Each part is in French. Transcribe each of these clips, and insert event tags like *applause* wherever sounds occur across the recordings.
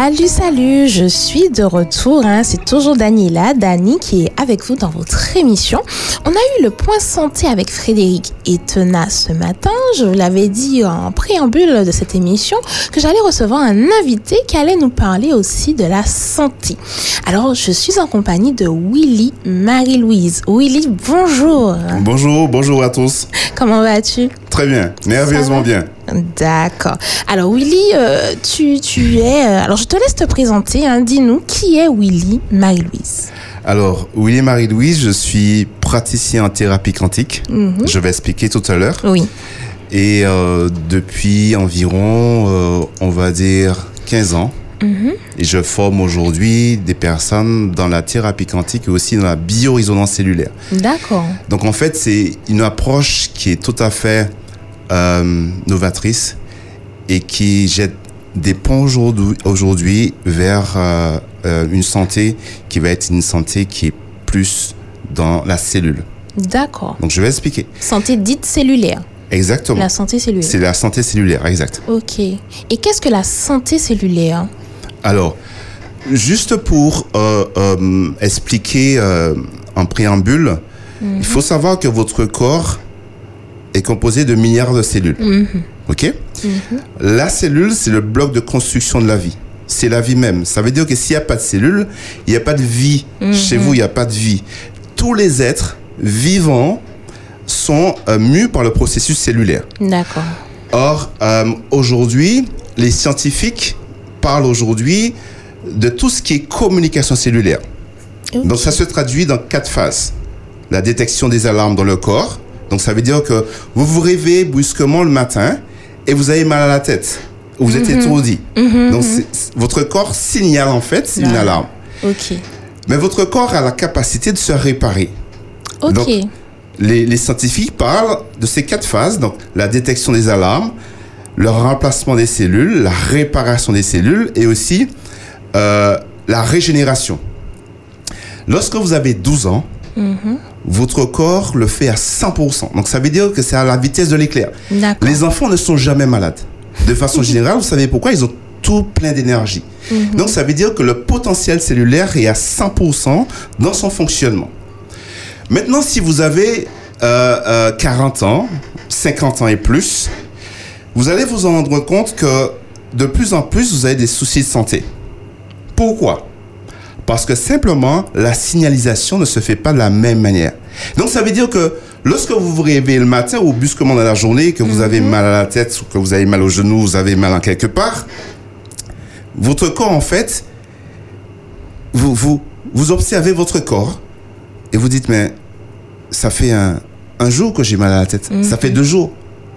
Salut, salut, je suis de retour. Hein. C'est toujours Daniela, Dani, qui est avec vous dans votre émission. On a eu le point santé avec Frédéric Etena ce matin. Je vous l'avais dit en préambule de cette émission que j'allais recevoir un invité qui allait nous parler aussi de la santé. Alors, je suis en compagnie de Willy Marie-Louise. Willy, bonjour. Bonjour, bonjour à tous. Comment vas-tu? Très bien, merveilleusement bien. D'accord. Alors Willy, euh, tu, tu, es... Euh, alors je te laisse te présenter. Hein. Dis-nous qui est Willy Marie-Louise? Alors, Willy Marie-Louise, je suis praticien en thérapie quantique. Mhm. Je vais expliquer tout à l'heure. Oui. Et euh, depuis environ, on va dire, 15 ans, mhm. et je forme aujourd'hui des personnes dans la thérapie quantique et aussi dans la biorésonance cellulaire. D'accord. Donc en fait, c'est une approche qui est tout à fait euh, novatrice et qui jette des ponts aujourd'hui vers euh, euh, une santé qui va être une santé qui est plus dans la cellule. D'accord. Donc je vais expliquer. Santé dite cellulaire. Exactement. La santé cellulaire. C'est la santé cellulaire, exact. Ok. Et qu'est-ce que la santé cellulaire? Alors, juste pour expliquer en préambule, il faut savoir que votre corps est composé de milliards de cellules. Mhm. OK? Mhm. La cellule, c'est le bloc de construction de la vie. C'est la vie même. Ça veut dire que s'il n'y a pas de cellules, il n'y a pas de vie. Mhm. Chez vous, il n'y a pas de vie. Tous les êtres vivants sont euh, mus par le processus cellulaire. D'accord. Or, euh, aujourd'hui, les scientifiques parlent aujourd'hui de tout ce qui est communication cellulaire. Donc, ça se traduit dans quatre phases. La détection des alarmes dans le corps, donc ça veut dire que vous vous réveillez brusquement le matin et vous avez mal à la tête. Ou vous êtes mhm. étourdi. Mhm, Donc mhm. votre corps signale en fait une alarme. Ok. Mais votre corps a la capacité de se réparer. Ok. Donc, les, les, scientifiques parlent de ces quatre phases. Donc la détection des alarmes, le remplacement des cellules, la réparation des cellules et aussi euh, la régénération. Lorsque vous avez 12 ans, votre corps le fait à 100%. Donc ça veut dire que c'est à la vitesse de l'éclair. Les enfants ne sont jamais malades. De façon *laughs* générale, vous savez pourquoi? Ils ont tout plein d'énergie. Mhm. Donc ça veut dire que le potentiel cellulaire est à 100% dans son fonctionnement. Maintenant, si vous avez 40 euh, euh, ans, 50 ans et plus, vous allez vous en rendre compte que de plus en plus, vous avez des soucis de santé. Pourquoi? Parce que simplement, la signalisation ne se fait pas de la même manière. Donc, ça veut dire que lorsque vous vous réveillez le matin ou brusquement dans la journée, que vous avez mhm. mal à la tête, ou que vous avez mal au genou, vous avez mal en quelque part, votre corps, en fait, vous, vous, vous observez votre corps et vous dites, mais ça fait un, un jour que j'ai mal à la tête. Ça mhm. fait deux jours.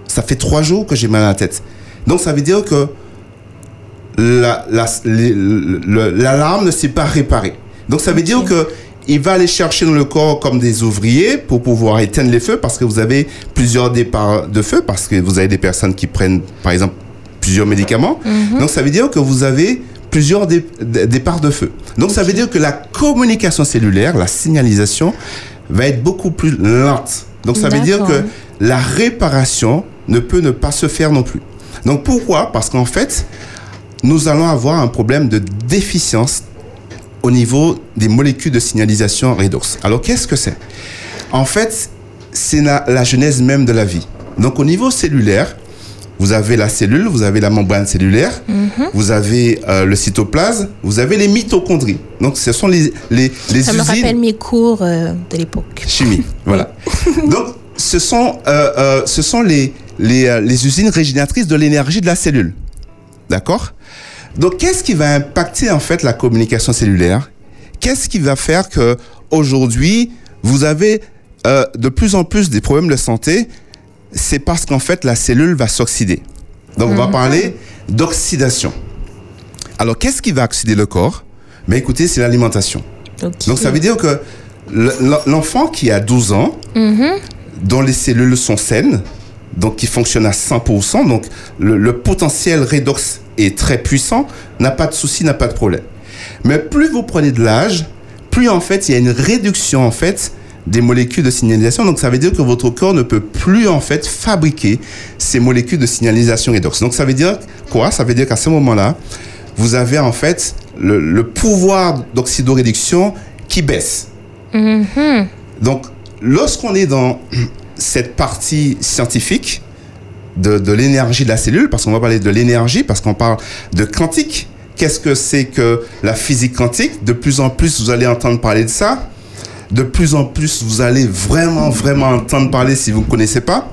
Ça fait trois jours que j'ai mal à la tête. Donc, ça veut dire que l'alarme ne s'est pas réparée. Donc ça veut dire que il va aller chercher dans le corps comme des ouvriers pour pouvoir éteindre les feux parce que vous avez plusieurs départs de feu parce que vous avez des personnes qui prennent par exemple plusieurs médicaments. Mhm. Donc ça veut dire que vous avez plusieurs départs de feu. Donc ça veut dire que la communication cellulaire, la signalisation va être beaucoup plus lente. Donc ça veut dire que la réparation ne peut ne pas se faire non plus. Donc pourquoi? Parce qu'en fait, nous allons avoir un problème de déficience au niveau des molécules de signalisation redox. Alors qu'est-ce que c'est? En fait, c'est la, genèse même de la vie. Donc au niveau cellulaire, vous avez la cellule, vous avez la membrane cellulaire, mhm. vous avez euh, le cytoplasme, vous avez les mitochondries. Donc ce sont les, les, les Ça me rappelle mes cours euh, de l'époque. Chimie, *laughs* voilà. Donc ce sont, euh, ce sont les, les, les usines régénératrices de l'énergie de la cellule. D'accord? Donc, qu'est-ce qui va impacter en fait la communication cellulaire? Qu'est-ce qui va faire que aujourd'hui vous avez euh, de plus en plus des problèmes de santé? C'est parce qu'en fait la cellule va s'oxyder. Donc, on va mhm. parler d'oxydation. Alors, qu'est-ce qui va oxyder le corps? Mais écoutez, c'est l'alimentation. Donc, ça veut dire que l'enfant qui a 12 ans, mhm. dont les cellules sont saines, donc qui fonctionne à 100%, donc le, le potentiel redox est très puissant, n'a pas de souci, n'a pas de problème. Mais plus vous prenez de l'âge, plus en fait il y a une réduction en fait des molécules de signalisation. Donc ça veut dire que votre corps ne peut plus en fait fabriquer ces molécules de signalisation redox. Donc ça veut dire quoi? Ça veut dire qu'à ce moment-là, vous avez en fait le, le pouvoir d'oxydoréduction qui baisse. Mhm. Donc, lorsqu'on est dans cette partie scientifique de, de l'énergie de la cellule, parce qu'on va parler de l'énergie, parce qu'on parle de quantique, qu'est-ce que c'est que la physique quantique? De plus en plus, vous allez entendre parler de ça. De plus en plus, vous allez vraiment, vraiment entendre parler si vous ne connaissez pas.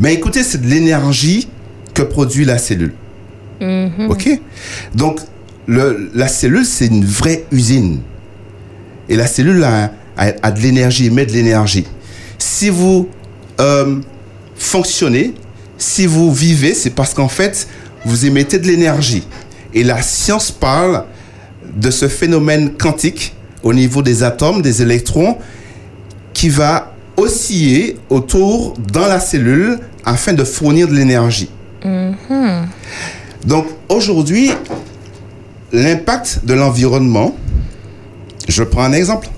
Mais écoutez, c'est de l'énergie que produit la cellule. Mhm. OK? Donc, le, la cellule, c'est une vraie usine. Et la cellule a, a- a de l'énergie, émet de l'énergie. Si vous euh, fonctionnez, si vous vivez, c'est parce qu'en fait, vous émettez de l'énergie. Et la science parle de ce phénomène quantique au niveau des atomes, des électrons, qui va osciller autour dans la cellule afin de fournir de l'énergie. Donc aujourd'hui, l'impact de l'environnement, je prends un exemple.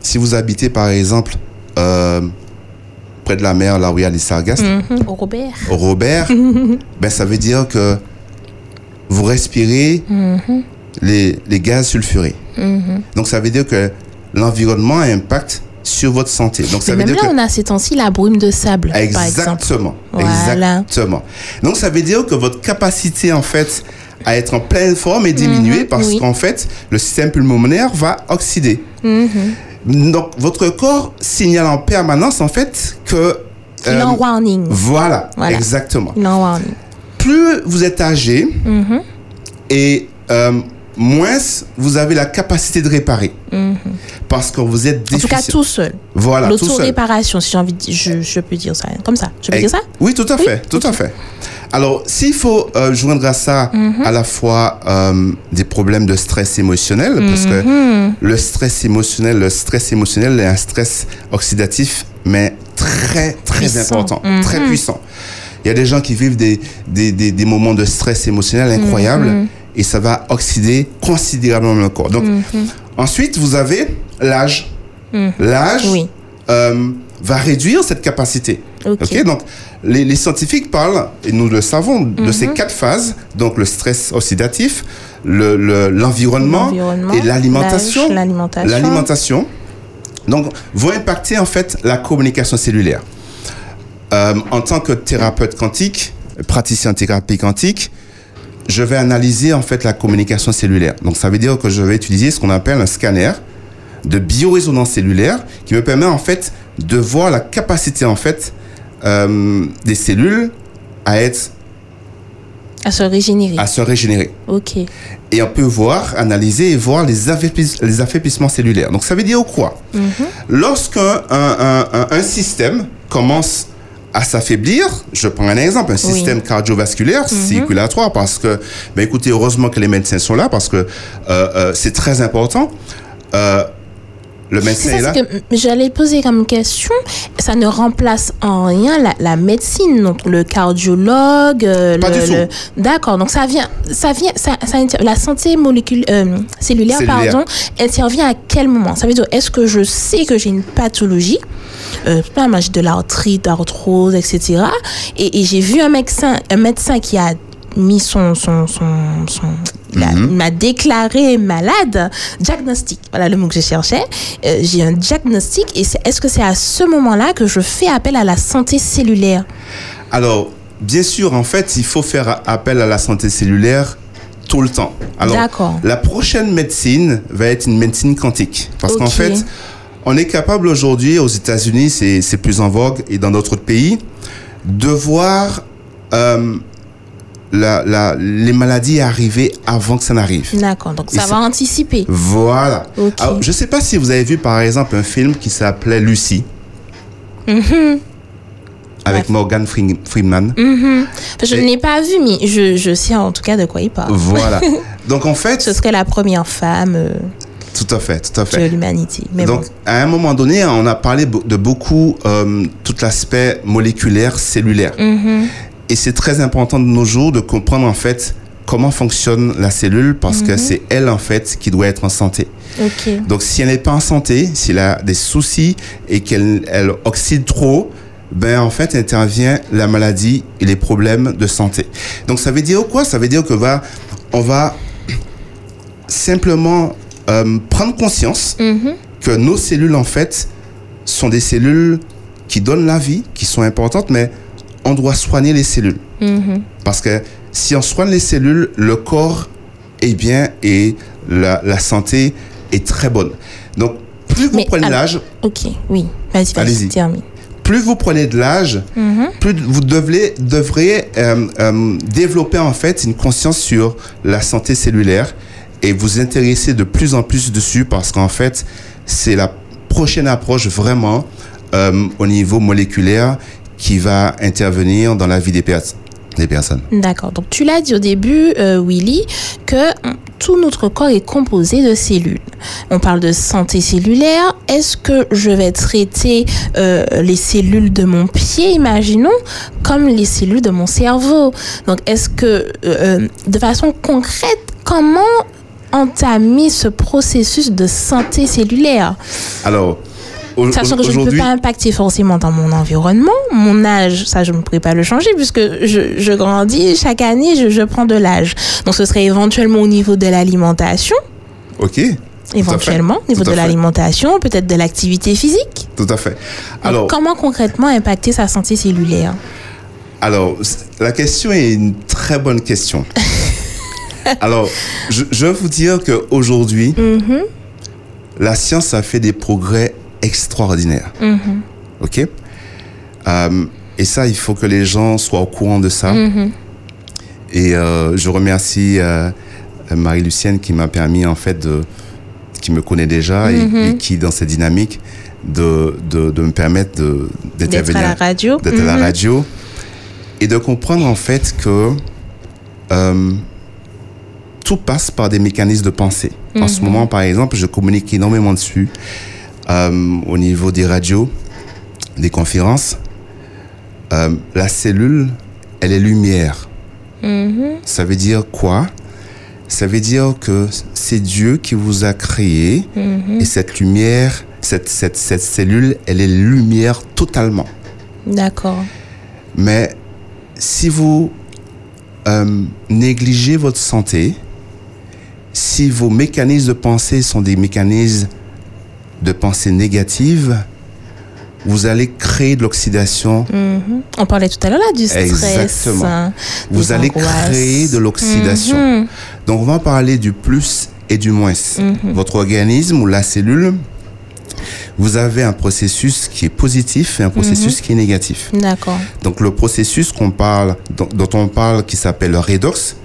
Si vous habitez par exemple euh, près de la mer, là où il y a les sargasses, Mhm. Robert. au Robert, *laughs* ben, ça veut dire que vous respirez les, les gaz sulfurés. Donc ça veut dire que l'environnement a un impact sur votre santé. Donc ça Mais veut même dire là, que on a ces temps-ci la brume de sable, par. Exactement. Voilà. Exactement. Donc, ça veut dire que votre capacité, en fait, à être en pleine forme est diminuée parce Mhm, oui. qu'en fait, le système pulmonaire va oxyder. Donc, votre corps signale en permanence, en fait, que. En euh, warning. voilà, Voilà. exactement. En warning. Plus vous êtes âgé Mhm. et euh, moins vous avez la capacité de réparer. Parce que vous êtes Mhm. En tout cas, tout seul. Voilà. L'auto-réparation, si j'ai envie de dire, je, je peux dire ça. Comme ça. Je peux dire ça? Oui, tout à fait, tout à fait. Alors, s'il faut euh, joindre à ça Mhm. à la fois euh, des problèmes de stress émotionnel, parce que Mhm. le stress émotionnel, le stress émotionnel est un stress oxydatif, mais très, très Puissant. important, Mhm. très puissant. Il y a des gens qui vivent des, des, des, des moments de stress émotionnel incroyables Mhm. Et ça va oxyder considérablement le corps. Donc, ensuite, vous avez l'âge. L'âge Mhm. Oui. euh, va réduire cette capacité. Ok. Ok, donc les, les scientifiques parlent, et nous le savons, de Mhm. ces quatre phases, donc le stress oxydatif, le- le- l'environnement L'environnement, et l'alimentation. l'âge, l'alimentation. L'alimentation. Donc, vont impacter en fait la communication cellulaire. Euh, en tant que thérapeute quantique, praticien en thérapie quantique, je vais analyser en fait la communication cellulaire. Donc, ça veut dire que je vais utiliser ce qu'on appelle un scanner de biorésonance cellulaire qui me permet en fait de voir la capacité en fait euh, des cellules à être À se régénérer. à se régénérer. Ok. Et on peut voir, analyser et voir les, affaiblis- les affaiblissements cellulaires. Donc ça veut dire quoi? Lorsqu'un un, un- un- un système commence à s'affaiblir, je prends un exemple, un système cardiovasculaire, circulatoire, parce que, ben écoutez, heureusement que les médecins sont là, parce que euh, euh, c'est très important. Euh, le médecin est ça là? ce que j'allais poser comme question. Ça ne remplace en rien la, la médecine, donc le cardiologue. euh, D'accord. Donc ça vient, ça vient, ça, la santé molécule, euh, cellulaire, Cellulaire. pardon, intervient à quel moment? Ça veut dire, est-ce que je sais que j'ai une pathologie? Euh, j'ai de l'arthrite, arthrose, etc. Et, et j'ai vu un médecin, un médecin qui a mis son, m'a déclaré malade, diagnostic, voilà le mot que je cherchais. Euh, j'ai un diagnostic et est-ce que c'est à ce moment-là que je fais appel à la santé cellulaire? Alors, bien sûr, en fait, il faut faire appel à la santé cellulaire tout le temps. Alors, D'accord. la prochaine médecine va être une médecine quantique. Parce qu'en fait, on est capable aujourd'hui, aux États-Unis, c'est c'est plus en vogue, et dans d'autres pays, de voir euh, la- la- les maladies arriver avant que ça n'arrive. D'accord, donc Et ça ça- va anticiper. Voilà. Alors, je ne sais pas si vous avez vu, par exemple, un film qui s'appelait Lucie. Avec Morgan Fre- Freeman. Mhm. Je Et- ne l'ai pas vu, mais je, je sais en tout cas de quoi il parle. Voilà. *laughs* Donc, en fait, Ce serait la première femme euh, tout à fait, tout à de fait. l'humanité. Mais Donc, bon. à un moment donné, on a parlé de beaucoup euh, tout l'aspect moléculaire, cellulaire. Mhm. Et c'est très important de nos jours de comprendre en fait comment fonctionne la cellule parce que c'est elle en fait qui doit être en santé. Donc, si elle n'est pas en santé, si elle a des soucis et qu'elle elle oxyde trop, ben en fait intervient la maladie et les problèmes de santé. Donc ça veut dire quoi? Ça veut dire que va, on va simplement euh, prendre conscience Mhm. que nos cellules en fait sont des cellules qui donnent la vie, qui sont importantes, mais on doit soigner les cellules. Mhm. Parce que si on soigne les cellules, le corps est bien et la, la santé est très bonne. Donc, plus vous Mais prenez alors- l'âge, Ok, oui. Vas-y, vas-y, Allez-y. termine. plus vous prenez de l'âge, Mhm. plus vous devrez, devrez euh, euh, développer en fait une conscience sur la santé cellulaire et vous intéresser de plus en plus dessus parce qu'en fait, c'est la prochaine approche vraiment euh, au niveau moléculaire qui va intervenir dans la vie des, pers- des personnes. D'accord. Donc, tu l'as dit au début, euh, Willy, que hum, tout notre corps est composé de cellules. On parle de santé cellulaire. Est-ce que je vais traiter euh, les cellules de mon pied, imaginons, comme les cellules de mon cerveau? Donc, est-ce que, euh, euh, de façon concrète, comment entamer ce processus de santé cellulaire? Alors, Sachant que je ne peux pas impacter forcément dans mon environnement, mon âge, ça je ne pourrais pas le changer puisque je, je grandis, chaque année je, je prends de l'âge. Donc ce serait éventuellement au niveau de l'alimentation, ok, éventuellement au niveau de l'alimentation, peut-être de l'activité physique. tout à fait. Donc, Alors, comment concrètement impacter sa santé cellulaire? Alors, la question est une très bonne question. *laughs* Alors, je, je veux vous dire qu'aujourd'hui, Mhm, la science a fait des progrès extraordinaires. mhm, OK? Euh, Et ça, il faut que les gens soient au courant de ça. mhm. Et euh, je remercie euh, Marie-Lucienne qui m'a permis, en fait, de, qui me connaît déjà et- Mhm. et, qui, dans cette dynamique, de, de, de me permettre de- D'être à d'intervenir la radio. d'être à la radio et de comprendre en fait que tout passe par des mécanismes de pensée. En ce moment, par exemple, je communique énormément dessus au niveau des radios, des conférences. Euh, la cellule, elle est lumière. Mhm, Ça veut dire quoi? Ça veut dire que c'est Dieu qui vous a créé mhm. et cette lumière, cette, cette, cette cellule, elle est lumière totalement. D'accord. Mais si vous euh, négligez votre santé, si vos mécanismes de pensée sont des mécanismes de pensée négative, vous allez créer de l'oxydation, Mhm. On parlait tout à l'heure là du stress. Exactement. hein, vous allez angoisses. créer de l'oxydation. Mhm, Donc on va parler du plus et du moins. Mhm. Votre organisme ou la cellule, vous avez un processus qui est positif et un processus qui est négatif. D'accord. Donc le processus qu'on parle, dont, dont on parle, qui s'appelle le redox,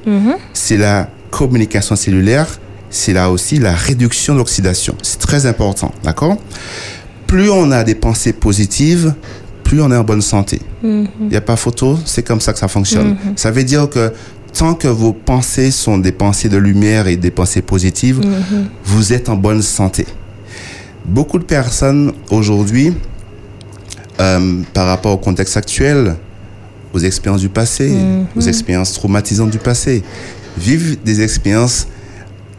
c'est la communication cellulaire, c'est là aussi la réduction de l'oxydation. C'est très important, d'accord? Plus on a des pensées positives, plus on est en bonne santé. Mhm. Il n'y a pas photo, c'est comme ça que ça fonctionne. Ça veut dire que tant que vos pensées sont des pensées de lumière et des pensées positives, Mhm. vous êtes en bonne santé. Beaucoup de personnes aujourd'hui, euh, par rapport au contexte actuel, aux expériences du passé, Mhm. aux expériences traumatisantes du passé, vivent des expériences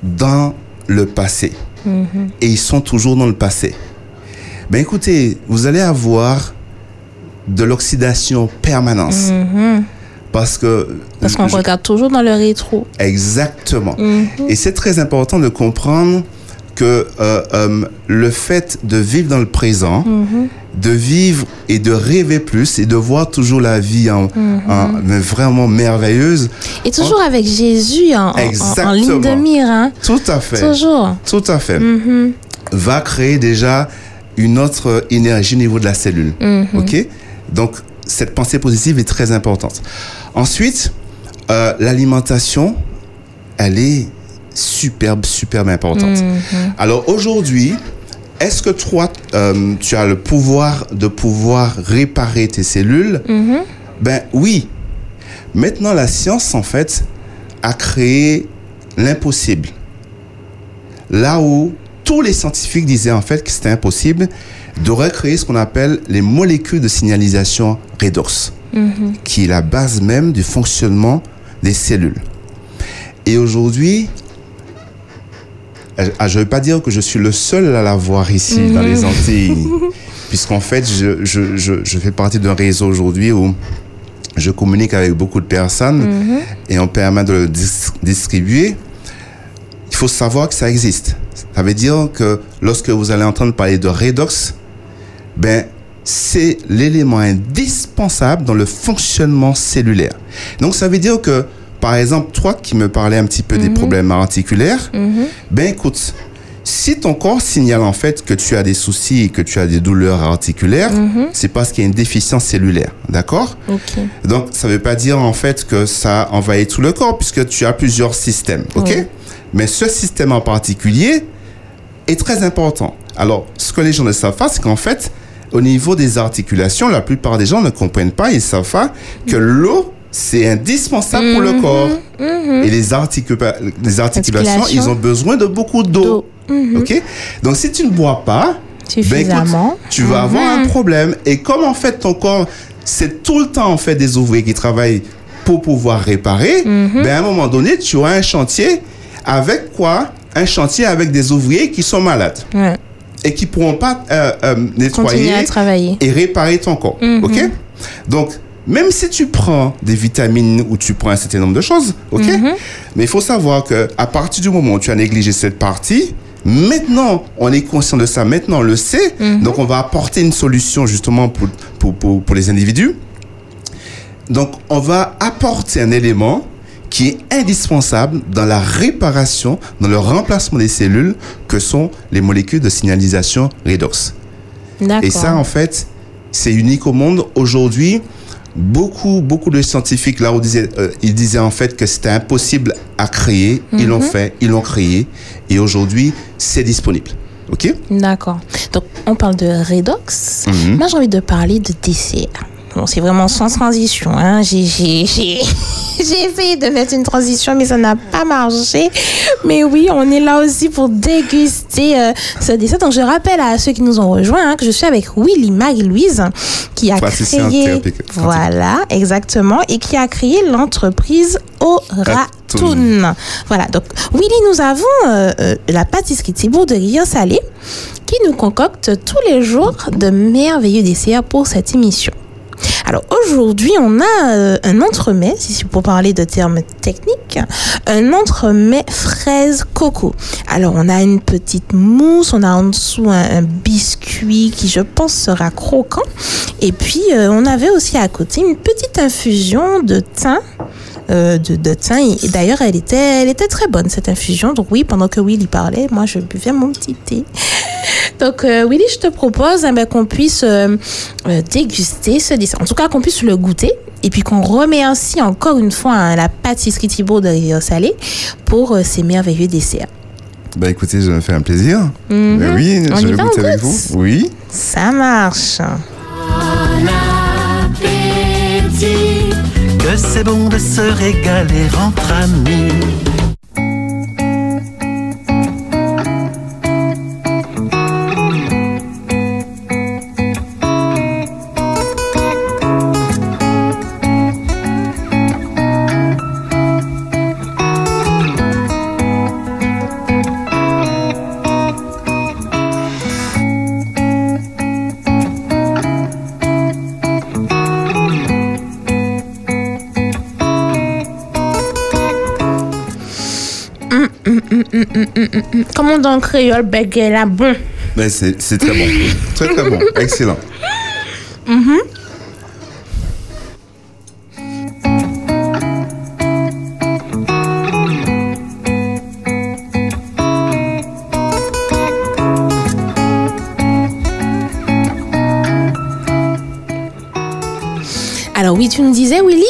dans le passé. Mhm. Et ils sont toujours dans le passé. Ben écoutez, vous allez avoir de l'oxydation permanence. Mhm. Parce que... Parce qu'on regarde toujours dans le rétro. Exactement. Mhm. Et c'est très important de comprendre que euh, euh, le fait de vivre dans le présent. De vivre et de rêver plus et de voir toujours la vie en, Mhm. en- mais vraiment merveilleuse, Et toujours avec Jésus en, ligne de mire. Hein. tout à fait, Toujours. tout à fait, Mhm. va créer déjà une autre énergie au niveau de la cellule. Mhm. Ok? Donc, cette pensée positive est très importante. Ensuite, euh, l'alimentation, elle est superbe, superbe importante. Alors aujourd'hui, est-ce que toi, euh, tu as le pouvoir de pouvoir réparer tes cellules? Mhm. Ben oui. Maintenant, la science, en fait, a créé l'impossible. Là où tous les scientifiques disaient en fait que c'était impossible de recréer ce qu'on appelle les molécules de signalisation redox, Mhm. qui est la base même du fonctionnement des cellules. Et aujourd'hui, je ne veux pas dire que je suis le seul à la voir ici dans les Antilles, *laughs* puisqu'en fait, je, je, je, je fais partie d'un réseau aujourd'hui où je communique avec beaucoup de personnes et on permet de le dis- distribuer. Il faut savoir que ça existe. Ça veut dire que lorsque vous allez entendre parler de redox, ben, c'est l'élément indispensable dans le fonctionnement cellulaire. Donc, ça veut dire que, par exemple, toi qui me parlais un petit peu des problèmes articulaires, ben écoute, si ton corps signale en fait que tu as des soucis et que tu as des douleurs articulaires, c'est parce qu'il y a une déficience cellulaire, d'accord? Donc ça veut pas dire en fait que ça envahit tout le corps puisque tu as plusieurs systèmes, ok? Oui. Mais ce système en particulier est très important. Alors ce que les gens ne savent pas, c'est qu'en fait, au niveau des articulations, la plupart des gens ne comprennent pas, ils savent pas que l'eau c'est indispensable pour le corps. Et les, articula- les articulations, ils ont besoin de beaucoup d'eau. Ok? Donc si tu ne bois pas, ben, écoute, tu vas avoir un problème. Et comme en fait ton corps, c'est tout le temps en fait des ouvriers qui travaillent pour pouvoir réparer, ben à un moment donné, tu auras un chantier avec quoi? Un chantier avec des ouvriers qui sont malades. Ouais. et qui pourront pas euh, euh, nettoyer et réparer ton corps. Mhm. Ok? Donc, même si tu prends des vitamines ou tu prends un certain nombre de choses, ok? Mhm. Mais il faut savoir que à partir du moment où tu as négligé cette partie, maintenant on est conscient de ça, maintenant on le sait, Mhm. donc on va apporter une solution justement pour, pour, pour, pour les individus. Donc on va apporter un élément qui est indispensable dans la réparation, dans le remplacement des cellules que sont les molécules de signalisation redox. D'accord. Et ça, en fait, c'est unique au monde. Aujourd'hui, beaucoup, beaucoup de scientifiques, là, on disait, euh, ils disaient en fait que c'était impossible à créer. Ils l'ont fait, ils l'ont créé. Et aujourd'hui, c'est disponible. OK? D'accord. Donc, on parle de redox. Mhm. Moi, j'ai envie de parler de dessert. Bon, c'est vraiment sans transition. Hein. J'ai, j'ai, j'ai, *laughs* j'ai essayé de mettre une transition, mais ça n'a pas marché. Mais oui, on est là aussi pour déguster euh, ce dessert. Donc, je rappelle à ceux qui nous ont rejoints hein, que je suis avec Willy Marie-Louise, qui a Praticien créé... Voilà, exactement. Et qui a créé l'entreprise Oratoun. Voilà, donc Willy, nous avons euh, euh, la pâtisserie Thibault de Rivière Salée qui nous concocte tous les jours de merveilleux desserts pour cette émission. Alors aujourd'hui, on a euh, un entremets, si pour parler de termes techniques, un entremets fraise coco. Alors on a une petite mousse, on a en dessous un, un biscuit qui je pense sera croquant. Et puis euh, on avait aussi à côté une petite infusion de thym. Euh, de, de thym et, d'ailleurs elle était elle était très bonne cette infusion donc oui pendant que Willy parlait moi je buvais mon petit thé *laughs* donc, euh, Willy, je te propose eh ben, qu'on puisse euh, euh, déguster ce dessert. En tout cas, qu'on puisse le goûter. Et puis qu'on remercie encore une fois hein, la pâtisserie Thibault de Rivière Salée pour euh, ces merveilleux desserts. Bah écoutez, je me fais un plaisir. Mhm. Ben oui, On je y vais goûter avec vous. Oui. Ça marche. appétit. C'est bon de se régaler entre amis. Comme on dit en créole, bégué là, bon. Ben, c'est c'est très bon. très très bon. Excellent. Alors oui, tu nous disais, Willy?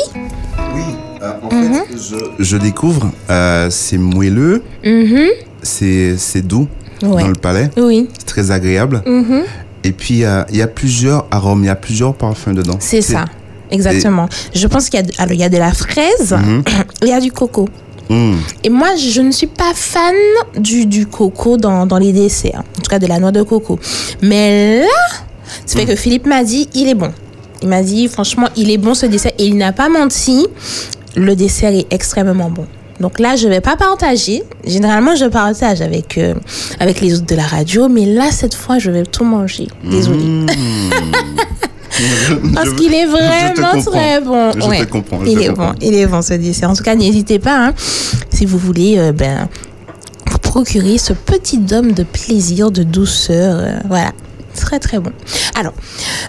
Oui, euh, en fait, je, je découvre, euh, c'est moelleux, Mhm. C'est c'est doux Ouais. dans le palais, Oui, c'est très agréable. Mhm. Et puis, il y a plusieurs arômes, il y a plusieurs parfums dedans. c'est ça. Exactement. Je pense qu'il y y a de la fraise Mhm. *clears throat* il y a du coco. Mmh. Et moi, je ne suis pas fan du, du coco dans, dans les desserts. En tout cas, de la noix de coco. Mais là, ça fait que Philippe m'a dit, il est bon. Il m'a dit, franchement, il est bon ce dessert. Et il n'a pas menti. Le dessert est extrêmement bon. Donc là, je vais pas partager. Généralement, je partage avec, euh, avec les autres de la radio, mais là, cette fois, je vais tout manger. Désolée. Mmh. Parce qu'il est vraiment très bon. Je Ouais. te comprends. je Il te est comprends. bon, il est bon ce dessert. En tout cas, n'hésitez pas, hein, si vous voulez, euh, ben, vous procurer ce petit dôme de plaisir, de douceur. euh, voilà, très très bon. Alors,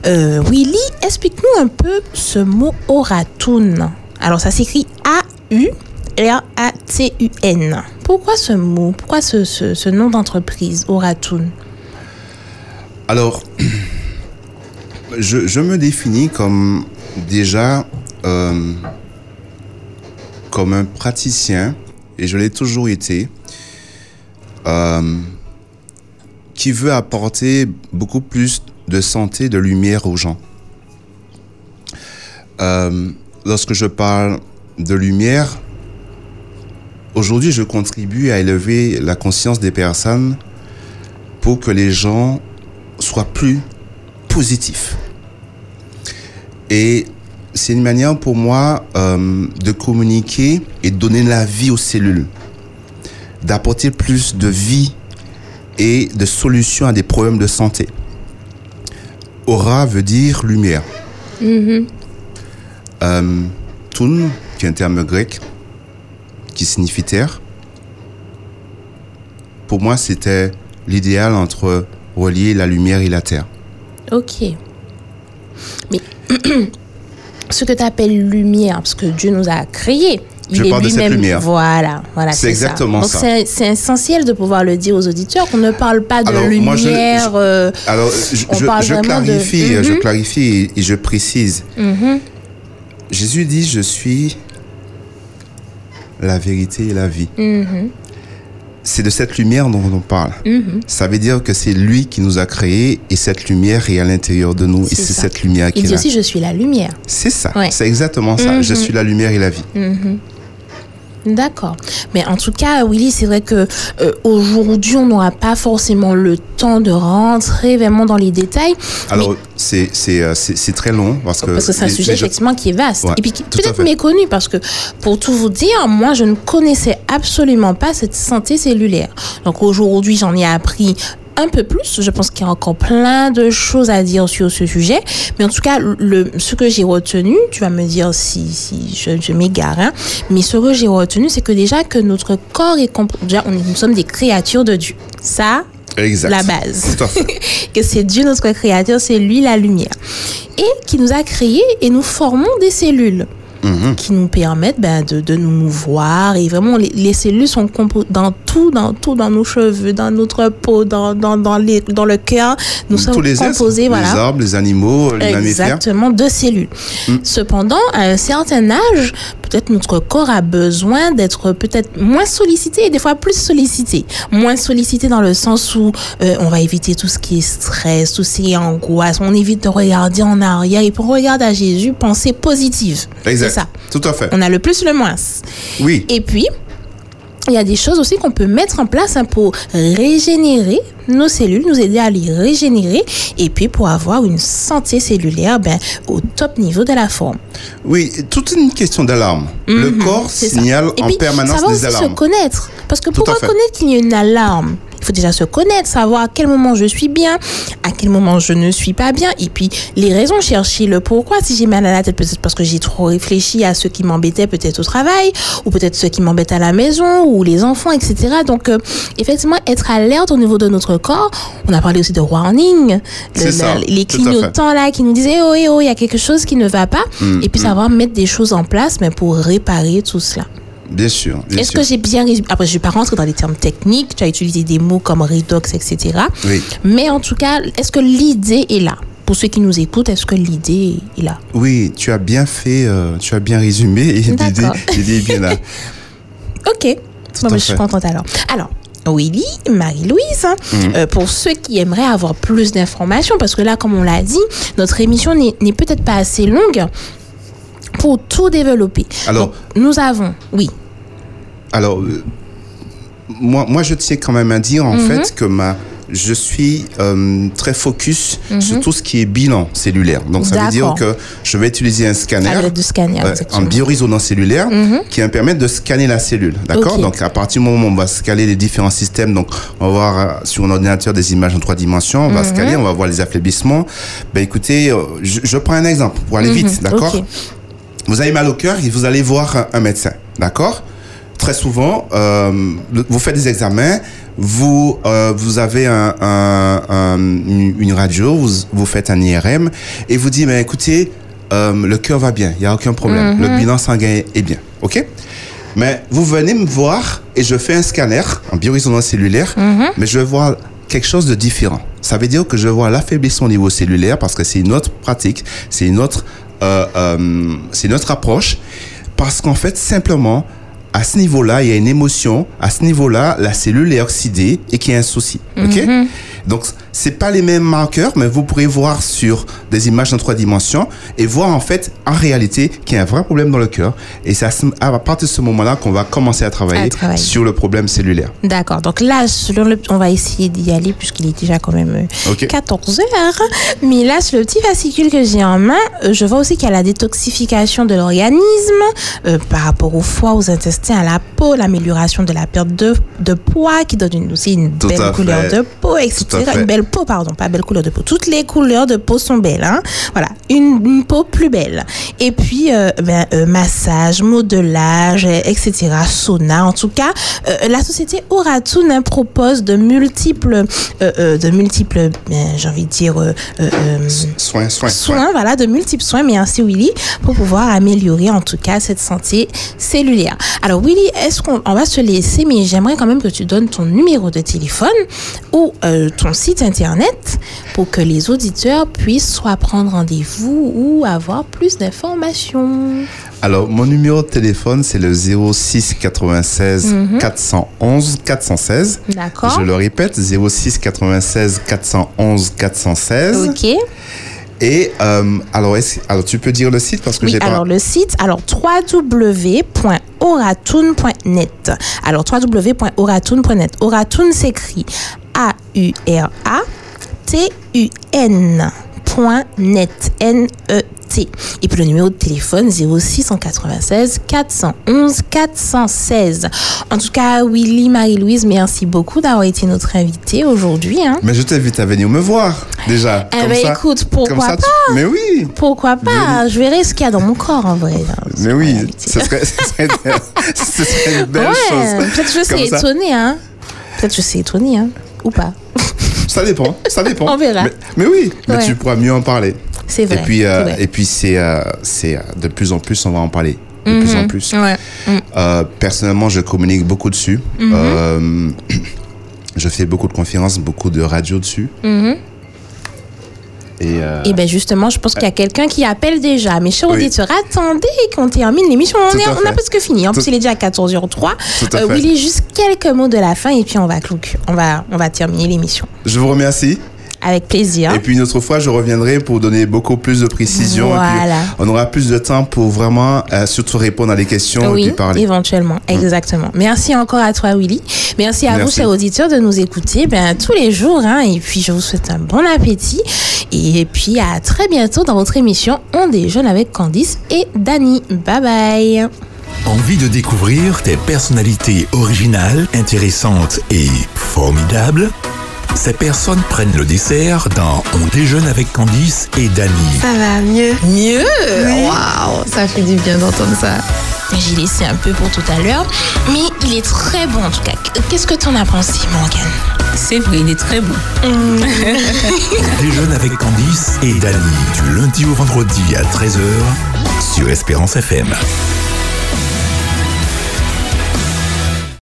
euh, Willy, explique-nous un peu ce mot oratoun. Alors, ça s'écrit A-U-R-A-T-U-N. Pourquoi ce mot? Pourquoi ce, ce- ce nom d'entreprise, oratoun Alors, je, je me définis comme déjà euh, comme un praticien, et je l'ai toujours été, euh, qui veut apporter beaucoup plus de santé, de lumière aux gens. Euh, lorsque je parle de lumière, aujourd'hui je contribue à élever la conscience des personnes pour que les gens soient plus positifs. Et c'est une manière pour moi euh, de communiquer et de donner la vie aux cellules, d'apporter plus de vie et de solutions à des problèmes de santé. Aura veut dire lumière. Euh, Toun, qui est un terme grec, qui signifie terre. Pour moi, c'était l'idéal entre relier la lumière et la terre. Ok. Mais *clears throat* ce que tu appelles lumière, parce que Dieu nous a créés, il Je est lui-même. lumière. Voilà, voilà. C'est exactement Donc ça. c'est- C'est essentiel de pouvoir le dire aux auditeurs qu'on ne parle pas de Alors, lumière. moi, je- je- euh, Alors, je, On je- parle je vraiment de- clarifie, je Mhm. clarifie et, et je précise. mhm. Jésus dit, je suis la vérité et la vie. Mhm. C'est de cette lumière dont on parle. Mhm. Ça veut dire que c'est lui qui nous a créés et cette lumière est à l'intérieur de nous et C'est ça. cette lumière qui Il dit aussi Je suis la lumière. C'est ça, Ouais. c'est exactement ça. Je Mhm. suis la lumière et la vie. D'accord. Mais en tout cas, Willy, c'est vrai que euh, aujourd'hui, on n'aura pas forcément le temps de rentrer vraiment dans les détails. Alors, c'est c'est euh, c'est- c'est très long parce que... Parce que c'est un sujet gens- effectivement qui est vaste. Ouais, et puis qui peut-être méconnu parce que pour tout vous dire, moi je ne connaissais absolument pas cette santé cellulaire. Donc aujourd'hui j'en ai appris un peu plus. Je pense qu'il y a encore plein de choses à dire sur ce sujet. Mais en tout cas, le, ce que j'ai retenu, tu vas me dire si, si je, je m'égare, hein, mais ce que j'ai retenu, c'est que déjà que notre corps est... Déjà, on, nous sommes des créatures de Dieu. Ça, Exact. la base Tout à fait. *laughs* que c'est Dieu notre créateur, c'est lui la lumière. Et qui nous a créés et nous formons des cellules Mhm. qui nous permettent ben, de, de nous mouvoir. Et vraiment, les, les cellules sont compo- dans tout, dans tout, dans nos cheveux, dans notre peau, dans, dans, dans, les, dans le cœur. Nous Tous sommes les êtres, composés, voilà. les arbres, les animaux, les mammifères. Exactement, de cellules. Mm. Cependant, à un certain âge, peut-être notre corps a besoin d'être peut-être moins sollicité et des fois plus sollicité. Moins sollicité dans le sens où euh, on va éviter tout ce qui est stress, tout ce qui est angoisse. On évite de regarder en arrière et pour regarder à Jésus, penser positive. C'est Exact. ça. Tout à fait. On a le plus, le moins. Oui. Et puis, il y a des choses aussi qu'on peut mettre en place hein, pour régénérer nos cellules, nous aider à les régénérer et puis pour avoir une santé cellulaire ben, au top niveau de la forme. Oui, toute une question d'alarme. le Mhm, corps signale en puis, permanence savoir des alarmes. se connaître. Parce que Tout pour reconnaître qu'il y a une alarme, il faut déjà se connaître, savoir à quel moment je suis bien, à quel moment je ne suis pas bien, et puis les raisons, chercher le pourquoi. Si j'ai mal à la tête, peut-être parce que j'ai trop réfléchi à ce qui m'embêtait peut-être au travail, ou peut-être ce qui m'embête à la maison, ou les enfants, etc. Donc, euh, effectivement, être alerte au niveau de notre corps. On a parlé aussi de warning, le- ça, les clignotants là qui nous disaient oh, eh, oh, il y a quelque chose qui ne va pas, Mm, et puis mm. savoir mettre des choses en place, mais pour réparer tout cela. Bien sûr. Est-ce que j'ai bien résumé? Après, je ne vais pas rentrer dans les termes techniques. Tu as utilisé des mots comme redox, etc. Oui. Mais en tout cas, est-ce que l'idée est là? Pour ceux qui nous écoutent, est-ce que l'idée est là? Oui, tu as bien fait, euh, tu as bien résumé et l'idée *laughs* est bien là. *laughs* Ok. Bon, je suis contente alors. Alors. Willy, Marie-Louise, hein, Mhm. euh, pour ceux qui aimeraient avoir plus d'informations, parce que là, comme on l'a dit, notre émission n'est peut-être pas assez longue pour tout développer. Alors, Donc, nous avons, oui, alors euh, moi, moi, je tiens quand même à dire en Mhm. fait que ma je suis euh, très focus sur tout ce qui est bilan cellulaire. Donc, ça veut dire Mhm. Que je vais utiliser un scanner. Du scanner, euh, en cellulaire qui va me permettre de scanner la cellule. D'accord. Donc, à partir du moment où on va scanner les différents systèmes, donc on va voir euh, sur un ordinateur des images en trois dimensions, on va Mhm. scanner, on va voir les affaiblissements. Ben, écoutez, je, je prends un exemple pour aller vite. D'accord Mhm. Vous avez mal au cœur et vous allez voir un, un médecin, d'accord? Très souvent, euh, vous faites des examens, vous euh, vous avez un, un- un- une, radio, vous, vous faites un IRM et vous dites, mais écoutez, euh, le cœur va bien, il n'y a aucun problème, le bilan sanguin est bien, ok? Mais vous venez me voir et je fais un scanner en biorésonance cellulaire, mais je vais voir quelque chose de différent. Ça veut dire que je vois l'affaiblissement au niveau cellulaire parce que c'est une autre pratique, c'est une autre, c'est une autre approche. Parce qu'en fait, simplement, à ce niveau-là, il y a une émotion. À ce niveau-là, la cellule est oxydée et qu'il y a un souci. Ok? Donc, c'est pas les mêmes marqueurs, mais vous pourrez voir sur des images en trois dimensions et voir en fait, en réalité, qu'il y a un vrai problème dans le cœur. Et c'est à, partir de ce moment-là qu'on va commencer à travailler, À travailler. sur le problème cellulaire. D'accord. Donc là, selon le, on va essayer d'y aller puisqu'il est déjà quand même euh, Ok. 14 heures. Mais là, sur le petit fascicule que j'ai en main, euh, je vois aussi qu'il y a la détoxification de l'organisme euh, par rapport au foie, aux intestins, à la peau, l'amélioration de la perte de, de poids qui donne une, aussi une Tout belle couleur fait. de peau, etc. Une belle peau, pardon, pas belle couleur de peau. Toutes les couleurs de peau sont belles. Hein? Voilà, une, une peau plus belle. Et puis, euh, ben, euh, massage, modelage, etc. Sauna. En tout cas, euh, la société Oratoun propose de multiples, de multiples, ben, j'ai envie de dire, Soins, soins, soins, voilà, de multiples soins, mais ainsi Willy, pour pouvoir améliorer en tout cas cette santé cellulaire. Alors Willy, est-ce qu'on on va se laisser, mais j'aimerais quand même que tu donnes ton numéro de téléphone ou ton site internet pour que les auditeurs puissent soit prendre rendez-vous ou avoir plus d'informations. Alors, mon numéro de téléphone, c'est le 06 96 411 416. D'accord. Je le répète, 06 96 411 416. Ok. Et euh, alors, alors, tu peux dire le site parce que Oui, j'ai pas. alors le site, alors www.oratoun.net. Alors www.oratoun.net. Oratoun s'écrit A-U-R-A-T-U-N. .net N-E-T. Et puis le numéro de téléphone 0696 411 416. En tout cas, Willy, Marie-Louise, merci beaucoup d'avoir été notre invitée aujourd'hui. Hein. Mais je t'invite à venir me voir déjà. Eh Comme ben, ça- écoute, pourquoi ça, pas? Tu- Mais oui, Pourquoi pas? Je verrai ce qu'il y a dans mon corps en vrai. mais En oui, ce serait, *laughs* serait, une belle ouais, chose. peut-être je Comme sais ça. étonner, hein. Peut-être je sais étonner, hein. Ou pas. Ça dépend, ça dépend. On verra. Mais, mais oui, mais Ouais. tu pourras mieux en parler. C'est vrai. Et puis, euh, vrai. et puis c'est, euh, c'est euh, de plus en plus, on va en parler. De plus en plus. Ouais. Mm. Euh, personnellement, je communique beaucoup dessus. Mhm. *clears throat* Je fais beaucoup de conférences, beaucoup de radio dessus. Et, euh, Et bien justement, je pense qu'il y a quelqu'un qui appelle déjà. Mes chers Oui. auditeurs, attendez qu'on termine l'émission. On, est- à on a presque fini. En plus, Tout- il est déjà à 14h03. Tout à fait. Willy, juste quelques mots de la fin et puis on va, clou- on va, on va terminer l'émission. je vous remercie. Avec plaisir. Et puis une autre fois, je reviendrai pour donner beaucoup plus de précisions. et puis Voilà. on aura plus de temps pour vraiment euh, surtout répondre à des questions et puis parler. éventuellement, exactement. Merci encore à toi, Willy. Merci à vous, chers auditeurs, de nous écouter ben, tous les jours. Hein, et puis, je vous souhaite un bon appétit. Et puis, à très bientôt dans votre émission On déjeune avec Candice et Dani. Bye bye. Envie de découvrir des personnalités originales, intéressantes et formidables? Ces personnes prennent le dessert dans On déjeune avec Candice et Dany. Ça va mieux? Mieux? Waouh, ça fait du bien d'entendre ça. J'ai laissé un peu pour tout à l'heure, mais il est très bon en tout cas. Qu'est-ce que t'en as pensé, Morgane? C'est vrai, il est très bon. On déjeune avec Candice et Dany du lundi au vendredi à 13h sur Espérance FM.